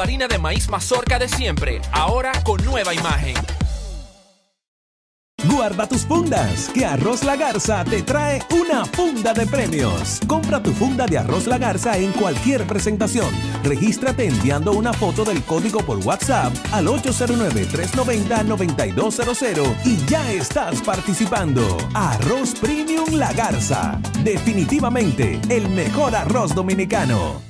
Harina de maíz mazorca de siempre, ahora con nueva imagen. Guarda tus fundas, que Arroz La Garza te trae una funda de premios. Compra tu funda de Arroz La Garza en cualquier presentación. Regístrate enviando una foto del código por WhatsApp al 809-390-9200 y ya estás participando. Arroz Premium La Garza. Definitivamente el mejor arroz dominicano.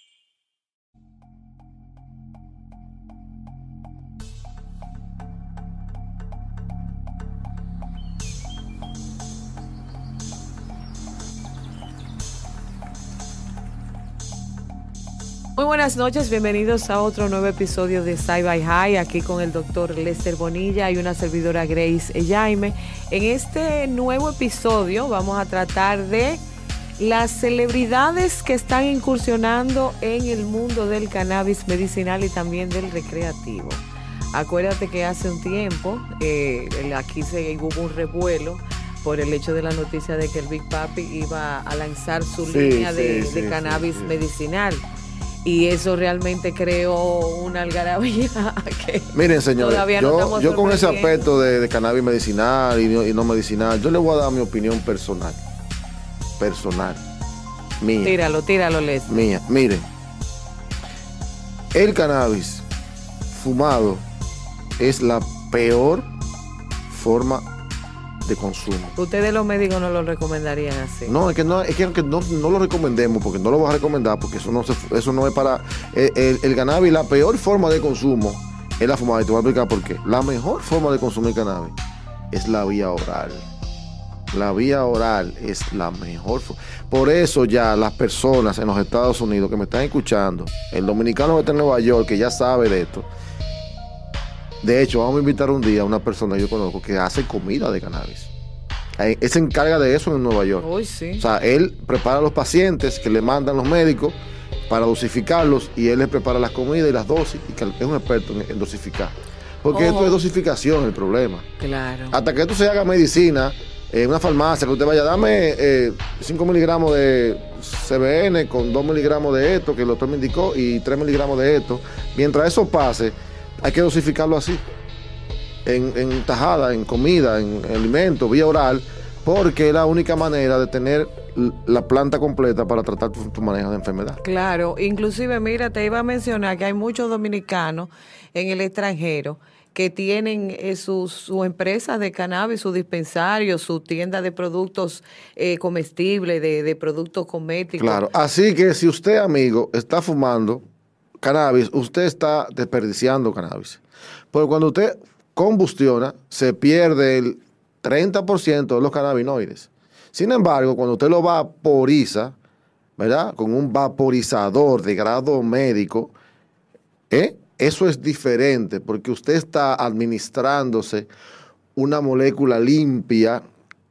Muy buenas noches, bienvenidos a otro nuevo episodio de Sci by High, aquí con el doctor Lester Bonilla y una servidora Grace Jaime. En este nuevo episodio vamos a tratar de las celebridades que están incursionando en el mundo del cannabis medicinal y también del recreativo. Acuérdate que hace un tiempo eh, aquí se hubo un revuelo por el hecho de la noticia de que el Big Papi iba a lanzar su Sí, línea de, sí, de cannabis sí, medicinal. Y eso realmente creó una algarabía que Miren, señores, todavía no yo, yo con ese aspecto de, de cannabis medicinal y no, y no medicinal, yo le voy a dar mi opinión personal. Personal. Mía. Tíralo, tíralo, Les. Mía. Miren. El cannabis fumado es la peor forma de consumo. Ustedes los médicos no lo recomendarían así. No, es que no, es que aunque no, no lo recomendemos, porque no lo voy a recomendar, porque eso no se, eso no es para. El, el- el cannabis, la peor forma de consumo es la fumada. Y te voy a explicar por qué. La mejor forma de consumir cannabis es la vía oral. La vía oral es la mejor. Por eso ya las personas en los Estados Unidos que me están escuchando, el dominicano que está en Nueva York, que ya sabe de esto. De hecho, vamos a invitar un día a una persona que yo conozco que hace comida de cannabis. Él se encarga de eso en Nueva York. Uy, sí. O sea, él prepara a los pacientes que le mandan los médicos para dosificarlos y él les prepara las comidas y las dosis. Y es un experto en, en dosificar. Porque Ojo. esto es dosificación el problema. Claro. Hasta que esto se haga medicina en una farmacia, que usted vaya, dame eh, 5 miligramos de CBN con 2 miligramos de esto, que el doctor me indicó, y 3 miligramos de esto. Mientras eso pase, hay que dosificarlo así. En, en tajada, en comida, en alimento, vía oral, porque es la única manera de tener la planta completa para tratar tu, tu manejo de enfermedad. Claro, inclusive, mira, te iba a mencionar que hay muchos dominicanos en el extranjero que tienen eh, sus su empresas de cannabis, su dispensario, su tienda de productos eh, comestibles, de, de productos cosméticos. Claro, así que si usted, amigo, está fumando cannabis, usted está desperdiciando cannabis. Porque cuando usted combustiona, se pierde el 30% de los cannabinoides. Sin embargo, cuando usted lo vaporiza, ¿verdad? Con un vaporizador de grado médico, ¿eh? eso es diferente porque usted está administrándose una molécula limpia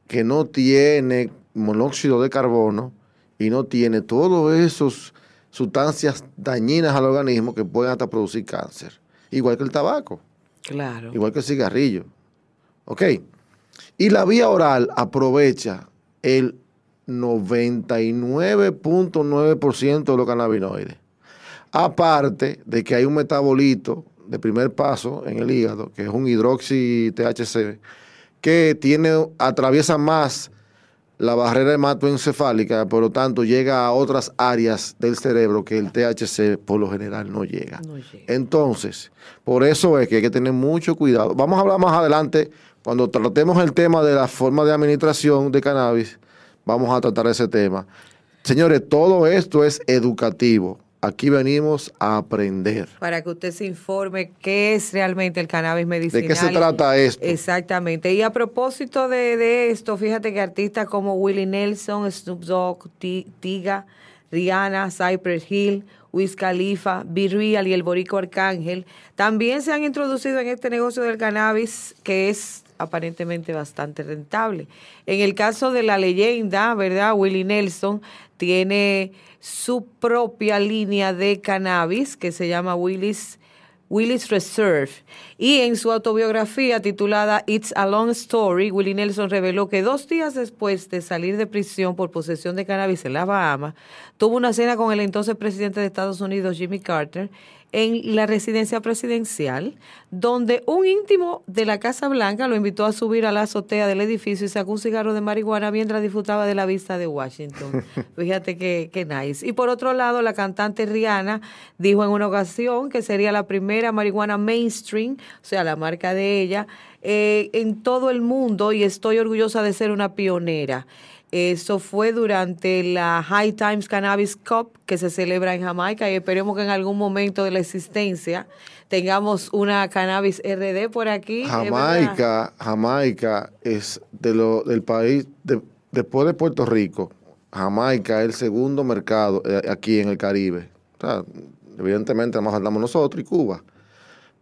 que no tiene monóxido de carbono y no tiene todas esas sustancias dañinas al organismo que pueden hasta producir cáncer. Igual que el tabaco, Claro. igual que el cigarrillo. ¿Ok? Y la vía oral aprovecha el 99.9% de los cannabinoides. Aparte de que hay un metabolito de primer paso en el hígado, que es un hidroxi THC, que tiene, atraviesa más la barrera hematoencefálica, por lo tanto llega a otras áreas del cerebro que el THC por lo general no llega. No llega. Entonces, por eso es que hay que tener mucho cuidado. Vamos a hablar más adelante, cuando tratemos el tema de la forma de administración de cannabis, vamos a tratar ese tema. Señores, todo esto es educativo. Aquí venimos a aprender. Para que usted se informe qué es realmente el cannabis medicinal. ¿De qué se trata esto? Exactamente. Y a propósito de, de esto, fíjate que artistas como Willie Nelson, Snoop Dogg, Ti- Tiga, Rihanna, Cypress Hill, Wiz Khalifa, Be Real y el Borico Arcángel también se han introducido en este negocio del cannabis que es aparentemente bastante rentable. En el caso de la leyenda, ¿verdad? Willie Nelson tiene su propia línea de cannabis que se llama Willis Willis Reserve. Y en su autobiografía titulada It's a Long Story, Willie Nelson reveló que dos días después de salir de prisión por posesión de cannabis en las Bahamas, tuvo una cena con el entonces presidente de Estados Unidos, Jimmy Carter, en la residencia presidencial, donde un íntimo de la Casa Blanca lo invitó a subir a la azotea del edificio y sacó un cigarro de marihuana mientras disfrutaba de la vista de Washington. Fíjate que, que nice. Y por otro lado, la cantante Rihanna dijo en una ocasión que sería la primera marihuana mainstream, o sea, la marca de ella, eh, en todo el mundo y estoy orgullosa de ser una pionera. Eso fue durante la High Times Cannabis Cup que se celebra en Jamaica y esperemos que en algún momento de la existencia tengamos una cannabis RD por aquí. ¿es verdad? Jamaica, Jamaica es de lo, del país, de- después de Puerto Rico, Jamaica es el segundo mercado eh, aquí en el Caribe. O sea, evidentemente más andamos nosotros y Cuba.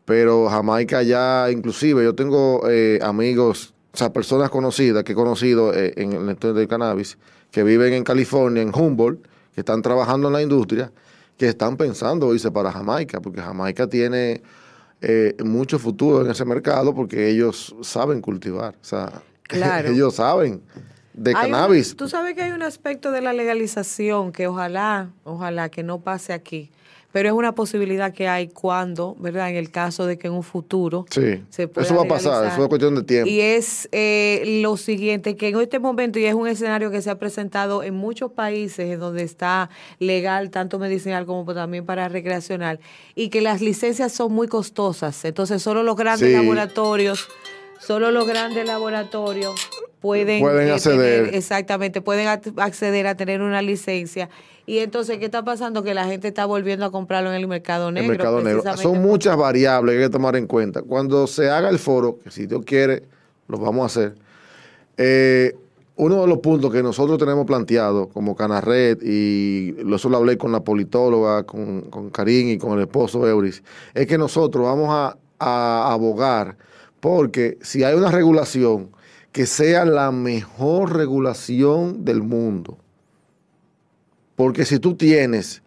Pero Jamaica ya, inclusive, yo tengo eh, amigos, o sea, personas conocidas que he conocido eh, en el entorno del cannabis, que viven en California, en Humboldt, que están trabajando en la industria, que están pensando irse para Jamaica, porque Jamaica tiene eh, mucho futuro en ese mercado porque ellos saben cultivar, o sea, Claro. ellos saben de Hay un- cannabis. tú sabes que hay un aspecto de la legalización que ojalá, ojalá que no pase aquí, pero es una posibilidad que hay cuando, ¿verdad? En el caso de que en un futuro Sí, se pueda eso va a pasar, eso es cuestión de tiempo. Y es eh, lo siguiente, que en este momento, y es un escenario que se ha presentado en muchos países en donde está legal, tanto medicinal como también para recreacional, y que las licencias son muy costosas. Entonces, solo los grandes Sí. laboratorios, solo los grandes laboratorios pueden, Pueden eh, acceder. tener- exactamente, pueden ac- acceder a tener una licencia. Y entonces, ¿qué está pasando? Que la gente está volviendo a comprarlo en el mercado el negro. mercado negro. Son muchas variables que hay que tomar en cuenta. Cuando se haga el foro, que si Dios quiere, lo vamos a hacer, eh, uno de los puntos que nosotros tenemos planteado como Canarred, y eso lo hablé con la politóloga, con, con Karim y con el esposo Euris, es que nosotros vamos a, a abogar porque si hay una regulación, que sea la mejor regulación del mundo. Porque si tú tienes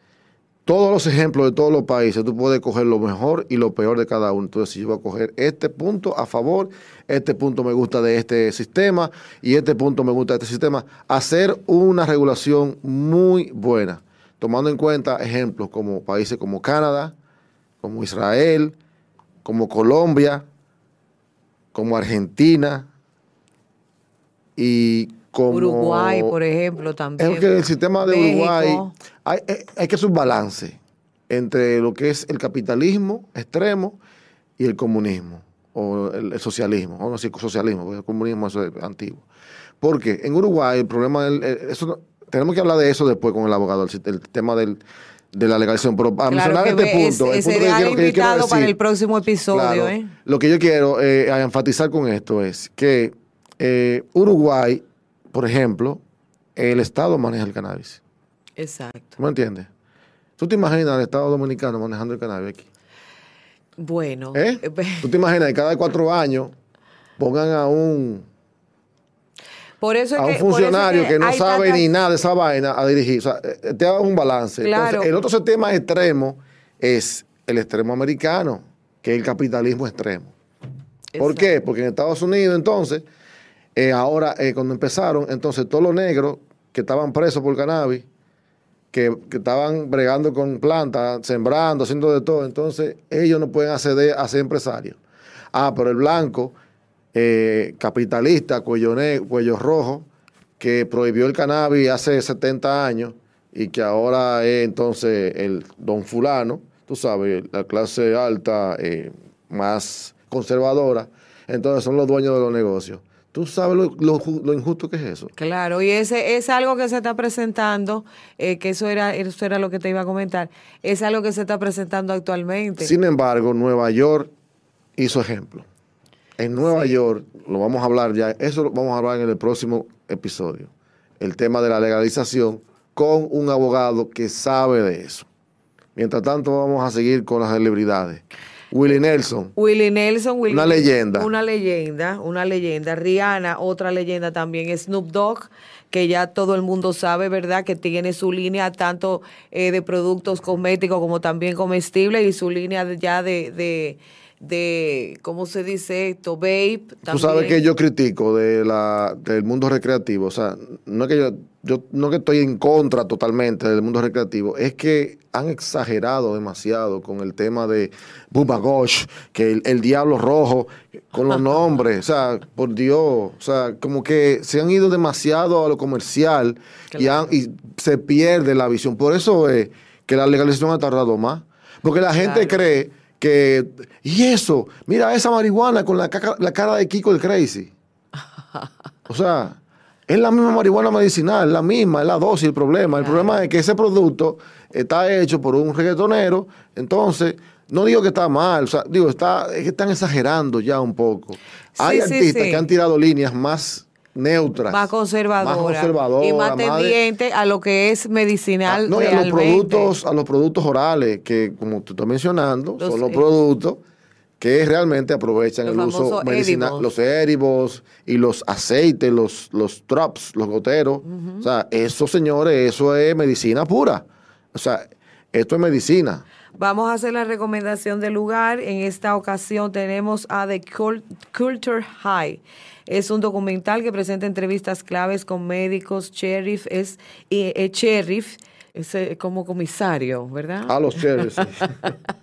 todos los ejemplos de todos los países, tú puedes coger lo mejor y lo peor de cada uno. Entonces, si yo voy a coger este punto a favor, este punto me gusta de este sistema y este punto me gusta de este sistema, hacer una regulación muy buena, tomando en cuenta ejemplos como países como Canadá, como Israel, como Colombia, como Argentina y como Uruguay, por ejemplo, también. es que el sistema de México. Uruguay hay, hay- hay que hacer un balance entre lo que es el capitalismo extremo y el comunismo o el, el socialismo, o no decir socialismo, porque el comunismo eso es antiguo. Porque en Uruguay el problema del, eh, eso tenemos que hablar de eso después con el abogado, el, el tema del, de la legalización, pero Claro mencionar este punto, es- el punto que quiero- que quiero invitado para decir- el próximo episodio, Claro. ¿eh? Lo que yo quiero eh, a enfatizar con esto es que eh, Uruguay, por ejemplo, el Estado maneja el cannabis. Exacto. ¿Tú me entiendes? ¿Tú te imaginas al Estado Dominicano manejando el cannabis aquí? Bueno, eh, ¿Tú te imaginas que cada cuatro años pongan a un, por eso es a un que, es funcionario que, no sabe tantas- ni nada de esa vaina a dirigir? O sea, eh, te hago un balance. Claro. Entonces, el otro sistema extremo es el extremo americano, que es el capitalismo extremo. ¿Por qué? Porque en Estados Unidos, entonces, eh, ahora, eh, cuando empezaron, entonces todos los negros que estaban presos por cannabis, que, que estaban bregando con plantas, sembrando, haciendo de todo. Entonces, ellos no pueden acceder a ser empresarios. Ah, pero el blanco, eh, capitalista, cuello, cuello rojo, que prohibió el cannabis hace 70 años y que ahora es entonces el don fulano, tú sabes, la clase alta eh, más conservadora, entonces son los dueños de los negocios. ¿Tú sabes lo, lo injusto que es eso? Claro, y ese es algo que se está presentando, eh, que eso era, eso era lo que te iba a comentar, es algo que se está presentando actualmente. Sin embargo, Nueva York hizo ejemplo. En Nueva York, lo vamos a hablar ya, eso lo vamos a hablar en el próximo episodio, el tema de la legalización con un abogado que sabe de eso. Mientras tanto, vamos a seguir con las celebridades. Willie Nelson, Willie Nelson, Willie Una leyenda. Una leyenda, una leyenda. Rihanna, otra leyenda también. Snoop Dogg, que ya todo el mundo sabe, ¿verdad? Que tiene su línea tanto eh, de productos cosméticos como también comestibles y su línea ya de, de, de, ¿cómo se dice esto? Vape. tú sabes que yo critico de la, del mundo recreativo, o sea, no es que yo, yo no que estoy en contra totalmente del mundo recreativo, es que han exagerado demasiado con el tema de Bubba Gosh, que el, el diablo rojo, con los nombres, o sea, por Dios, o sea, como que se han ido demasiado a lo comercial y, han- y se pierde la visión. Por eso es que la legalización ha tardado más, porque la gente Claro. cree que, y eso, mira esa marihuana con la, caca- la cara de Kiko el Crazy. O sea, es la misma marihuana medicinal, es la misma, es la dosis el problema. El problema es que ese producto está hecho por un reggaetonero, entonces, no digo que está mal, o sea, digo, está, es que están exagerando ya un poco. Hay sí, artistas sí. que han tirado líneas más neutras. más conservadora, más y más de- tendiente a lo que es Ah, medicinal no, y a los productos, a los productos orales, que como tú estás mencionando, Los son los productos que realmente aprovechan el uso medicinal, los éribos y los aceites, los, los drops, los goteros. O sea, eso, señores, eso es medicina pura. O sea, esto es medicina. Vamos a hacer la recomendación del lugar. En esta ocasión tenemos a The Cul- Culture High. Es un documental que presenta entrevistas claves con médicos. Sheriff es eh, eh, sheriff, es eh, como comisario, ¿verdad? A los cherries.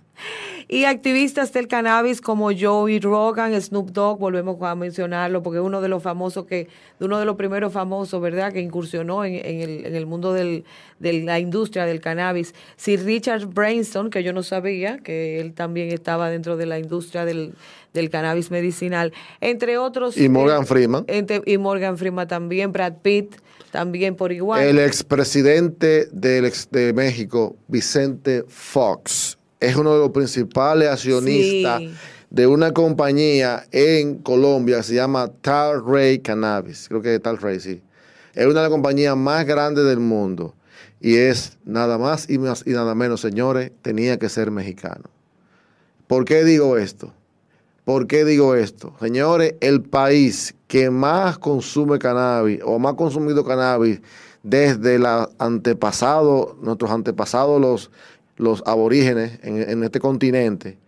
Y activistas del cannabis como Joey Rogan, Snoop Dogg, volvemos a mencionarlo porque es uno de los famosos que, uno de los primeros famosos, ¿verdad?, que incursionó en, en el, en el mundo del, de la industria del cannabis. Sir Richard Branson, que yo no sabía, que él también estaba dentro de la industria del, del cannabis medicinal, entre otros. Y Morgan eh, Freeman. entre- y Morgan Freeman también, Brad Pitt también por igual. El expresidente de México, Vicente Fox, es uno de los principales accionistas Sí. de una compañía en Colombia que se llama Tal Rey Cannabis. Creo que es Tal Rey, sí. Es una de las compañías más grandes del mundo. Y es nada más y, más y nada menos, señores, tenía que ser mexicano. ¿Por qué digo esto? ¿Por qué digo esto? Señores, el país que más consume cannabis o más consumido cannabis desde la antepasado, nuestros antepasados, los, los aborígenes en, en este continente,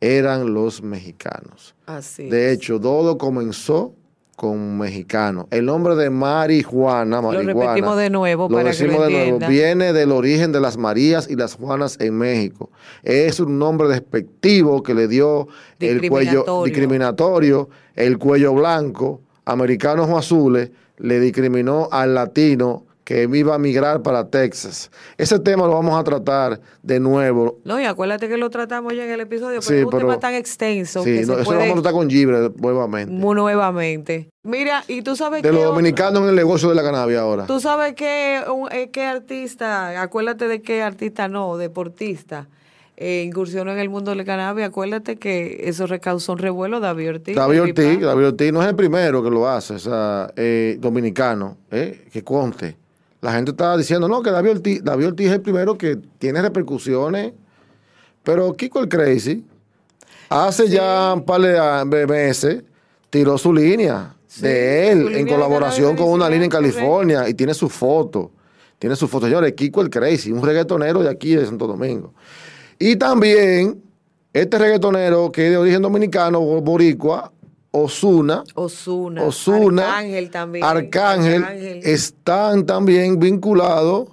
eran los mexicanos. Así. De hecho, todo comenzó con mexicanos. El nombre de marihuana, Lo marihuana, repetimos de nuevo lo para que lo nuevo, viene del origen de las Marías y las Juanas en México. Es un nombre despectivo que le dio el cuello Discriminatorio. discriminatorio, el cuello blanco, americanos o azules, le discriminó al latino que iba a migrar para Texas. Ese tema lo vamos a tratar de nuevo. No, y acuérdate que lo tratamos ya en el episodio, pero Sí, es un pero- tema tan extenso Sí, que no, se eso lo puede vamos a tratar con Gibre nuevamente. nuevamente. Mira, y tú sabes De que los dominicanos en el negocio de la cannabis ahora. Tú sabes que un- eh, qué artista, acuérdate de qué artista no, deportista, eh, incursionó en el mundo del cannabis, acuérdate que eso recausó un revuelo, David Ortiz. David Ortiz. David Ortiz no es el primero que lo hace, o sea, eh, dominicano, eh, que conte. La gente está diciendo, no, que David Ortiz, David Ortiz es el primero que tiene repercusiones, pero Kiko el Crazy, hace ya un par de a- de meses, tiró su línea Sí, de él en colaboración con una línea en California y tiene su foto, tiene su foto. Señores, Kiko el Crazy, un reggaetonero de aquí de Santo Domingo. Y también este reggaetonero que es de origen dominicano, bo- boricua, Osuna, Osuna, Osuna, Arcángel también. Arcángel, Arcángel. están también vinculados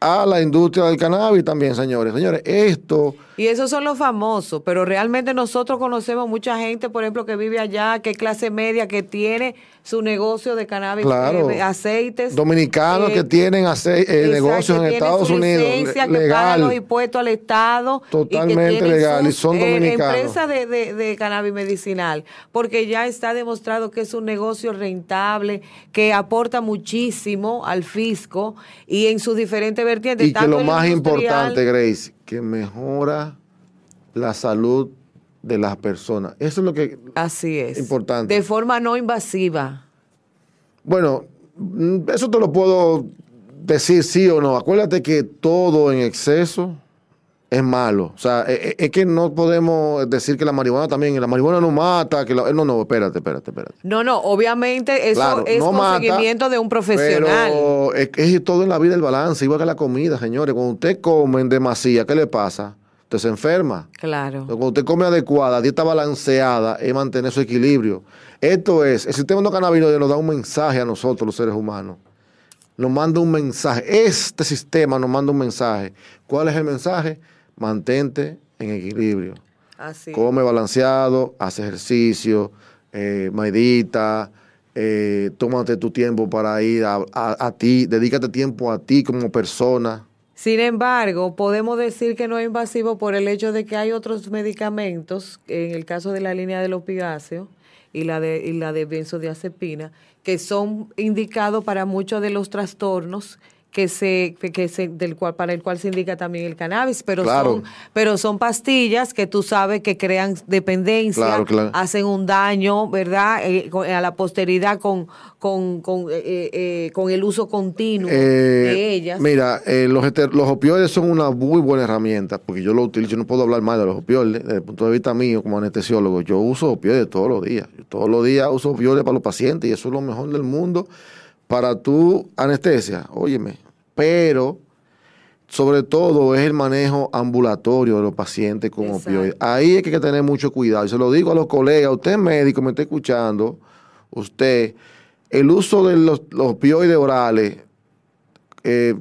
a la industria del cannabis también, señores. Señores, esto Y esos son los famosos, pero realmente nosotros conocemos mucha gente, por ejemplo, que vive allá, que clase media, que tiene su negocio de cannabis, Claro. eh, aceites. dominicanos eh, que tienen ace- eh, negocios en Estados su Unidos, licencia, le- que pagan los legal. impuestos al Estado. Totalmente y que tienen legal, y sus, son eh, dominicanos. empresas de, de, de cannabis medicinal, porque ya está demostrado que es un negocio rentable, que aporta muchísimo al fisco y en sus diferentes vertientes. Y que lo más industrial- importante, Grace, que mejora la salud de las personas. Eso es lo que Así es. Importante. De forma no invasiva. Bueno, mm, eso te lo puedo decir sí o no. Acuérdate que todo en exceso es malo. O sea, e- e- es, que no podemos decir que la marihuana también, la marihuana no mata, que la- no, no, espérate, espérate, espérate. No, no, obviamente eso Claro, es no con mata, seguimiento de un profesional. Pero es, es todo en la vida el balance, igual que la comida, señores. Cuando usted come en demasía, ¿qué le pasa? Usted se enferma. Claro. Cuando usted come adecuada, dieta balanceada, es mantener su equilibrio. Esto es, el sistema endocannabinoide nos da un mensaje a nosotros, los seres humanos. Nos manda un mensaje. Este sistema nos manda un mensaje. ¿Cuál es el mensaje? Mantente en equilibrio. Así. Come balanceado, hace ejercicio, eh, medita, eh, tómate tu tiempo para ir a, a- a ti, dedícate tiempo a ti como persona. Sin embargo, podemos decir que no es invasivo por el hecho de que hay otros medicamentos, en el caso de la línea del opigáceo y la de, y la de benzodiazepina, que son indicados para muchos de los trastornos que se, que se, del cual, para el cual se indica también el cannabis, pero Claro. son, pero son pastillas que tú sabes que crean dependencia, Claro, claro. hacen un daño, ¿verdad? Eh, a la posteridad con, con, con, eh, eh, eh, con el uso continuo Eh, de ellas. Mira, eh, los, ester- los opioides son una muy buena herramienta, porque yo lo utilizo, yo no puedo hablar mal de los opioides, desde el punto de vista mío como anestesiólogo, yo uso opioides todos los días, Yo todos los días uso opioides para los pacientes y eso es lo mejor del mundo para tu anestesia, óyeme, pero sobre todo es el manejo ambulatorio de los pacientes con Exacto. opioides. Ahí es que hay que tener mucho cuidado. Y se lo digo a los colegas, usted médico, me está escuchando, usted, el uso de los, los opioides orales, eh,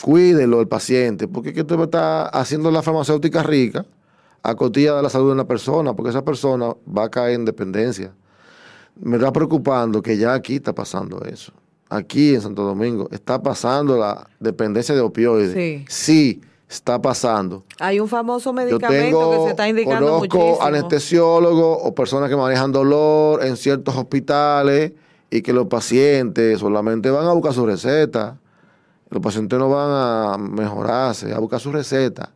cuídelo el paciente, porque es que usted está haciendo la farmacéutica rica a costilla de la salud de una persona, porque esa persona va a caer en dependencia. Me está preocupando que ya aquí está pasando eso. Aquí en Santo Domingo está pasando la dependencia de opioides. Sí. Sí, está pasando. Hay un famoso medicamento tengo, que se está indicando conozco muchísimo. anestesiólogos o personas que manejan dolor en ciertos hospitales y que los pacientes solamente van a buscar su receta. Los pacientes no van a mejorarse, a buscar su receta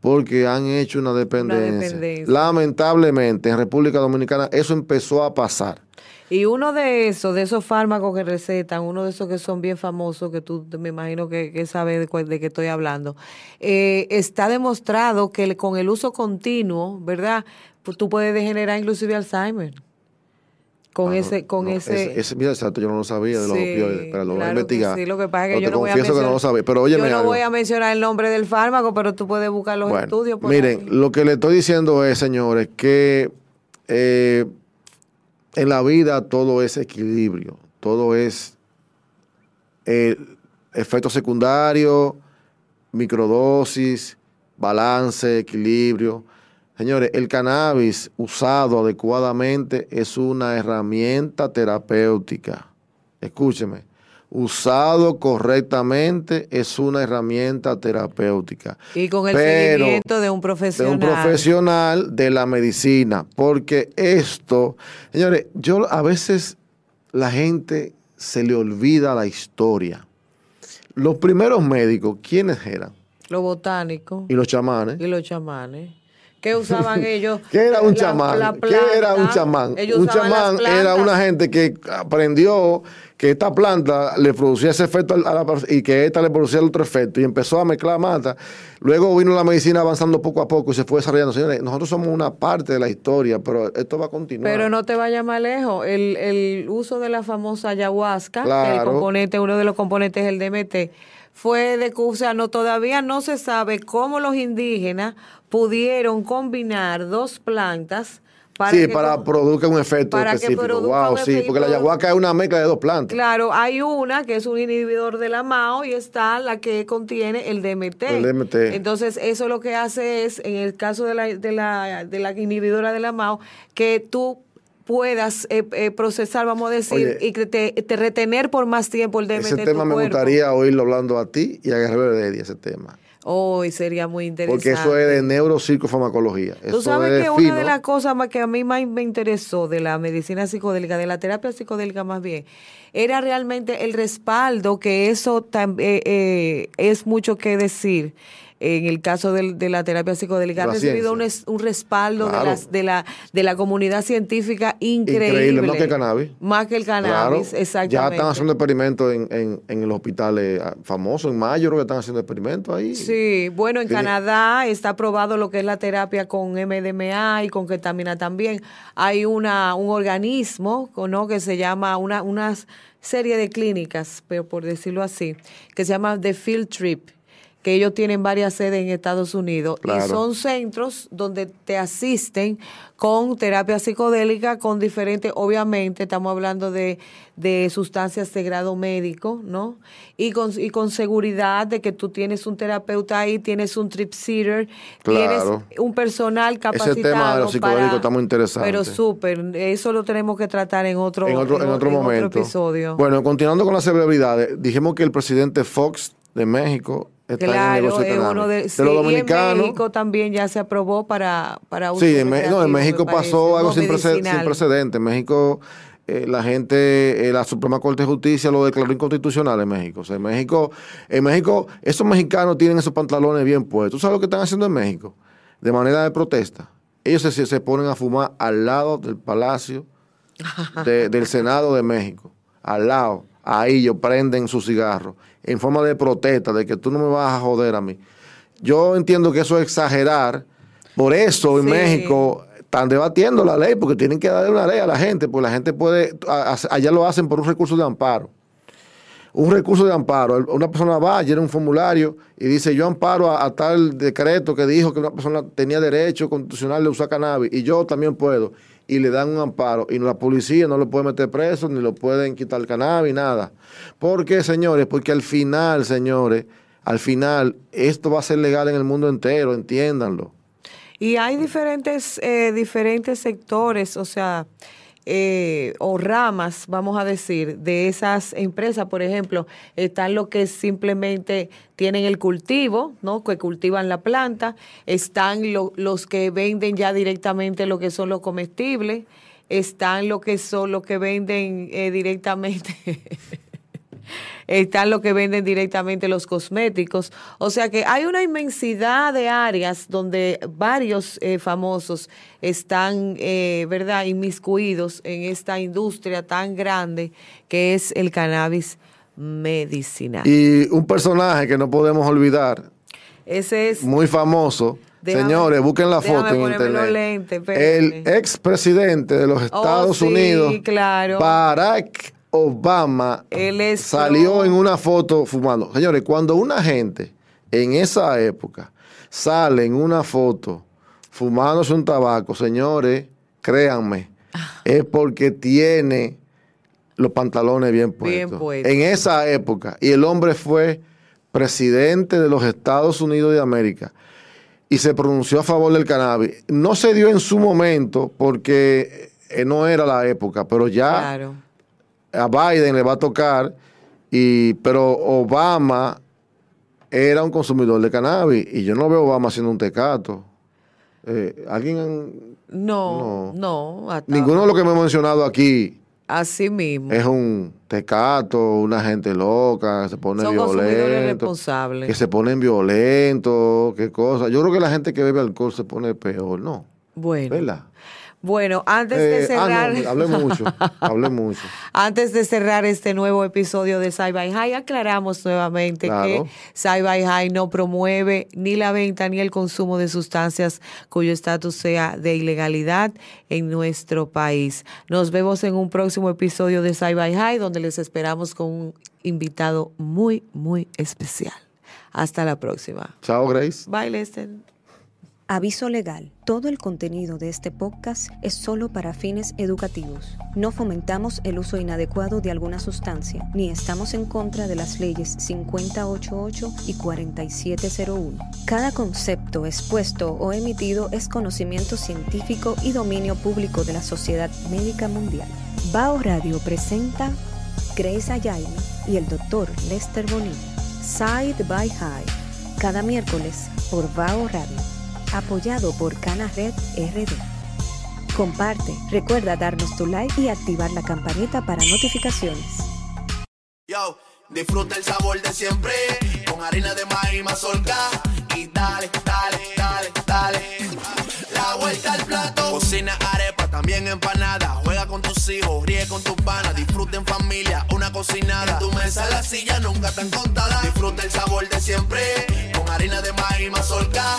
porque han hecho una dependencia. dependencia. Lamentablemente en República Dominicana eso empezó a pasar. Y uno de esos, de esos fármacos que recetan, uno de esos que son bien famosos, que tú me imagino que, que sabes de, cuál- de qué estoy hablando, eh, está demostrado que con el uso continuo, ¿verdad? Pues tú puedes degenerar inclusive Alzheimer. Con Ah, ese, con no, ese, ese- Mira, exacto, yo no lo sabía de los Sí, opioides, pero lo voy a investigar. sí, lo que pasa es que Pero yo te no voy a confieso que no lo sabía. Pero óyeme yo no algo. voy a mencionar el nombre del fármaco, pero tú puedes buscar los Bueno, estudios. por miren, ahí. lo que le estoy diciendo es, señores, que eh, en la vida todo es equilibrio, todo es eh, efecto secundario, microdosis, balance, equilibrio. Señores, el cannabis usado adecuadamente es una herramienta terapéutica. Escúcheme, usado correctamente es una herramienta terapéutica. Y con el Pero seguimiento de un de profesional. un profesional de la medicina. Porque esto, señores, yo a veces la gente se le olvida la historia. Los primeros médicos, ¿quiénes eran? Los botánicos Y los chamanes. y los chamanes. ¿Qué usaban ellos? ¿Qué era un La- chamán? la ¿Qué era un chamán? Un chamán era una gente que aprendió que esta planta le producía ese efecto a la y que esta le producía el otro efecto y empezó a mezclar mata. Luego vino la medicina avanzando poco a poco y se fue desarrollando. Señores, nosotros somos una parte de la historia, pero esto va a continuar. Pero no te vayas más lejos. El, el uso de la famosa ayahuasca, que el Claro. componente, uno de los componentes es el DMT, fue de que, o sea, no, todavía no se sabe cómo los indígenas pudieron combinar dos plantas Para sí, que para produzca un efecto para que específico. produzca Wow, un sí, porque la ayahuasca es una mezcla de dos plantas. Claro, hay una que es un inhibidor de la MAO y está la que contiene el DMT. El DMT. Entonces, eso lo que hace es, en el caso de la, de la, de la inhibidora de la MAO, que tú puedas eh, eh, procesar, vamos a decir, Oye. y que te, te retener por más tiempo el DMT Ese tema me cuerpo. gustaría oírlo hablando a ti y a Guerrero Heredia, ese tema. Hoy sería muy interesante. Porque eso es de neuropsicofarmacología. Tú Eso sabes es que fino. una de las cosas más que a mí más me interesó de la medicina psicodélica, de la terapia psicodélica más bien, era realmente el respaldo, que eso eh, eh, es mucho que decir. En el caso del- de, la terapia psicodélica, ha recibido un, un respaldo de, Claro. las, de, la, de la comunidad científica increíble. Increíble, más que el cannabis. Más que el Claro, cannabis, ya exactamente. están haciendo experimentos en, en, en los hospitales ah, famosos, en mayo, creo que están haciendo experimentos ahí. Sí, bueno, en Sí. Canadá está aprobado lo que es la terapia con MDMA y con ketamina también. Hay una un organismo, ¿no? que se llama una una serie de clínicas, pero por decirlo así, que se llama The Field Trip que ellos tienen varias sedes en Estados Unidos y son centros donde te asisten con terapia psicodélica, con diferentes, obviamente estamos hablando de, de sustancias de grado médico, ¿no? Y con, y con seguridad de que tú tienes un terapeuta ahí, tienes un trip sitter, Claro. tienes un personal capacitado. Ese tema de los psicodélicos está muy interesante. Pero súper, eso lo tenemos que tratar en otro, en otro, en otro en momento. episodio. Bueno, continuando con las celebridades, dijimos que el presidente Fox de México está Claro, es uno de, De sí, los y en dominicanos. México también ya se aprobó para, para uso Sí, en, no, en México me pasó algo sin, prece- sin medicinal. precedente. En México, eh, la gente, eh, la Suprema Corte de Justicia lo declaró inconstitucional en México. O sea, en México, en México, esos mexicanos tienen esos pantalones bien puestos. ¿Tú sabes lo que están haciendo en México? De manera de protesta. Ellos se, se ponen a fumar al lado del Palacio de- del Senado de México. Al lado. Ahí ellos prenden su cigarro. En forma de protesta, de que tú no me vas a joder a mí. Yo entiendo que eso es exagerar. Por eso en Sí. México están debatiendo la ley, porque tienen que darle una ley a la gente, porque la gente puede, allá lo hacen por un recurso de amparo. Un recurso de amparo. Una persona va, llena un formulario y dice, yo amparo a, tal decreto que dijo que una persona tenía derecho constitucional de usar cannabis y yo también puedo. Y le dan un amparo. Y la policía no lo puede meter preso, ni lo pueden quitar el cannabis, nada. ¿Por qué, señores? Porque al final, señores, al final, esto va a ser legal en el mundo entero, entiéndanlo. Y hay diferentes, eh, diferentes sectores, o sea, eh, o ramas, vamos a decir, de esas empresas. Por ejemplo, están los que simplemente tienen el cultivo, ¿no? Que cultivan la planta. Están lo- los que venden ya directamente lo que son los comestibles. Están los que son los que venden eh, directamente. están los que venden directamente los cosméticos. O sea que hay una inmensidad de áreas donde varios eh, famosos están, eh, ¿verdad?, inmiscuidos en esta industria tan grande que es el cannabis medicinal. Y un personaje que no podemos olvidar, Ese es... muy famoso. Déjame- Señores, busquen la foto en internet. espérate. el expresidente de los Estados Oh, sí, Unidos, claro. Barack Obama, Él salió en una foto fumando. Señores, cuando una gente en esa época sale en una foto fumándose un tabaco, señores, créanme, es porque tiene los pantalones bien puestos. Bien puestos. En esa época. Y el hombre fue presidente de los Estados Unidos de América y se pronunció a favor del cannabis. No se dio en su momento porque eh, no era la época, pero ya Claro. A Biden le va a tocar, y, pero Obama era un consumidor de cannabis y yo no veo a Obama haciendo un tecato. Eh, ¿Alguien? No, no. hasta- Ninguno de los que me he mencionado aquí Así mismo. es un tecato, una gente loca, que se pone Son violento. responsables. Que se ponen violentos, qué cosa. Yo creo que la gente que bebe alcohol se pone peor, ¿no? Bueno. ¿Verdad? Bueno, antes de Eh, ah, cerrar. no, hablé mucho, hablé mucho. Antes de cerrar este nuevo episodio de Sci by High, aclaramos nuevamente Claro. que Sci by High no promueve ni la venta ni el consumo de sustancias cuyo estatus sea de ilegalidad en nuestro país. Nos vemos en un próximo episodio de Sci by High, donde les esperamos con un invitado muy, muy especial. Hasta la próxima. Chao, Grace. Bye, Lester. Aviso legal. Todo el contenido de este podcast es solo para fines educativos. No fomentamos el uso inadecuado de alguna sustancia, ni estamos en contra de las leyes 5088 y 4701. Cada concepto expuesto o emitido es conocimiento científico y dominio público de la Sociedad Médica Mundial. Bao Radio presenta Grace Ayala y el Dr. Lester Bonilla. Side by High. Cada miércoles por Bao Radio apoyado por Cana Red RD. Comparte, recuerda darnos tu like y activar la campanita para notificaciones. Yo, disfruta el sabor de siempre con harina de maíz mazorca y dale, dale, dale, dale. La vuelta al plato, cocina arepa, también empanada. Juega con tus hijos, ríe con tus panas, disfruta en familia, una cocinada. En tu mesa la silla nunca tan contada. Disfruta el sabor de siempre con harina de maíz mazorca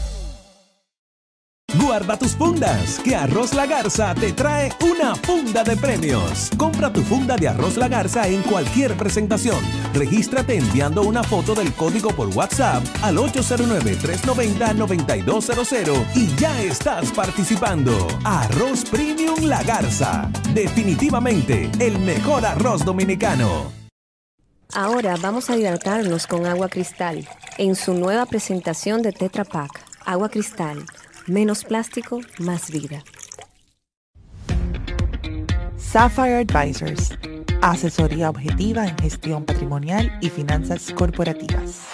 Guarda tus fundas, que Arroz La Garza te trae una funda de premios. Compra tu funda de Arroz La Garza en cualquier presentación. Regístrate enviando una foto del código por WhatsApp al 809-390-9200 y ya estás participando. Arroz Premium La Garza. Definitivamente el mejor arroz dominicano. Ahora vamos a hidratarnos con agua cristal en su nueva presentación de Tetra Pak. Agua cristal Menos plástico, más vida. Sapphire Advisors. Asesoría objetiva en gestión patrimonial y finanzas corporativas.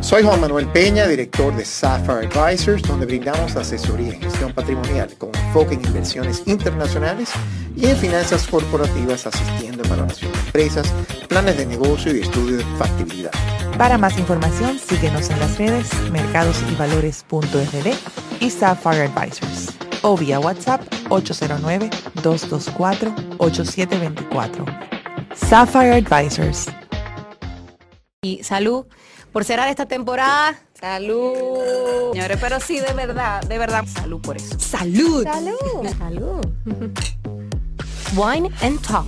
Soy Juan Manuel Peña, director de Sapphire Advisors, donde brindamos asesoría en gestión patrimonial con enfoque en inversiones internacionales y en finanzas corporativas, asistiendo en valoración de empresas, planes de negocio y estudio de factibilidad. Para más información, síguenos en las redes mercadosyvalores.rd y Sapphire Advisors o vía WhatsApp 809-224-8724. Sapphire Advisors. Y salud por cerrar esta temporada. Salud. Señores, pero sí, de verdad, de verdad. Salud por eso. Salud. Salud. Salud. Wine and Talk.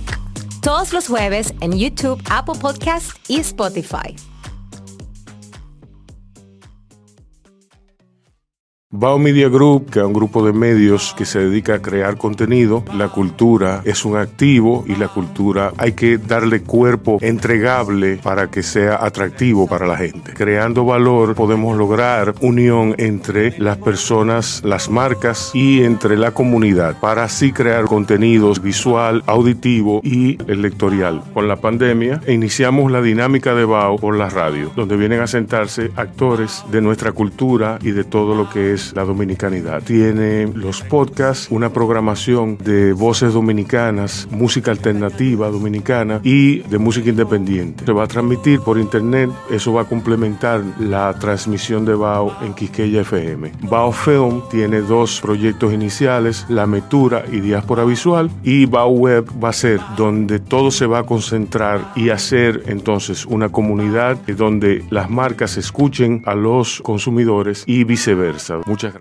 Todos los jueves en YouTube, Apple Podcast y Spotify. Bao Media Group, que es un grupo de medios que se dedica a crear contenido, la cultura es un activo y la cultura hay que darle cuerpo entregable para que sea atractivo para la gente. Creando valor podemos lograr unión entre las personas, las marcas y entre la comunidad para así crear contenidos visual, auditivo y electorial. Con la pandemia iniciamos la dinámica de Bao por la radio, donde vienen a sentarse actores de nuestra cultura y de todo lo que la dominicanidad. Tiene los podcasts, una programación de voces dominicanas, música alternativa dominicana y de música independiente. Se va a transmitir por internet, eso va a complementar la transmisión de BAO en Quisqueya FM. BAO Film tiene dos proyectos iniciales, La Metura y Diáspora Visual, y BAO Web va a ser donde todo se va a concentrar y hacer entonces una comunidad donde las marcas escuchen a los consumidores y viceversa. Muchas gracias.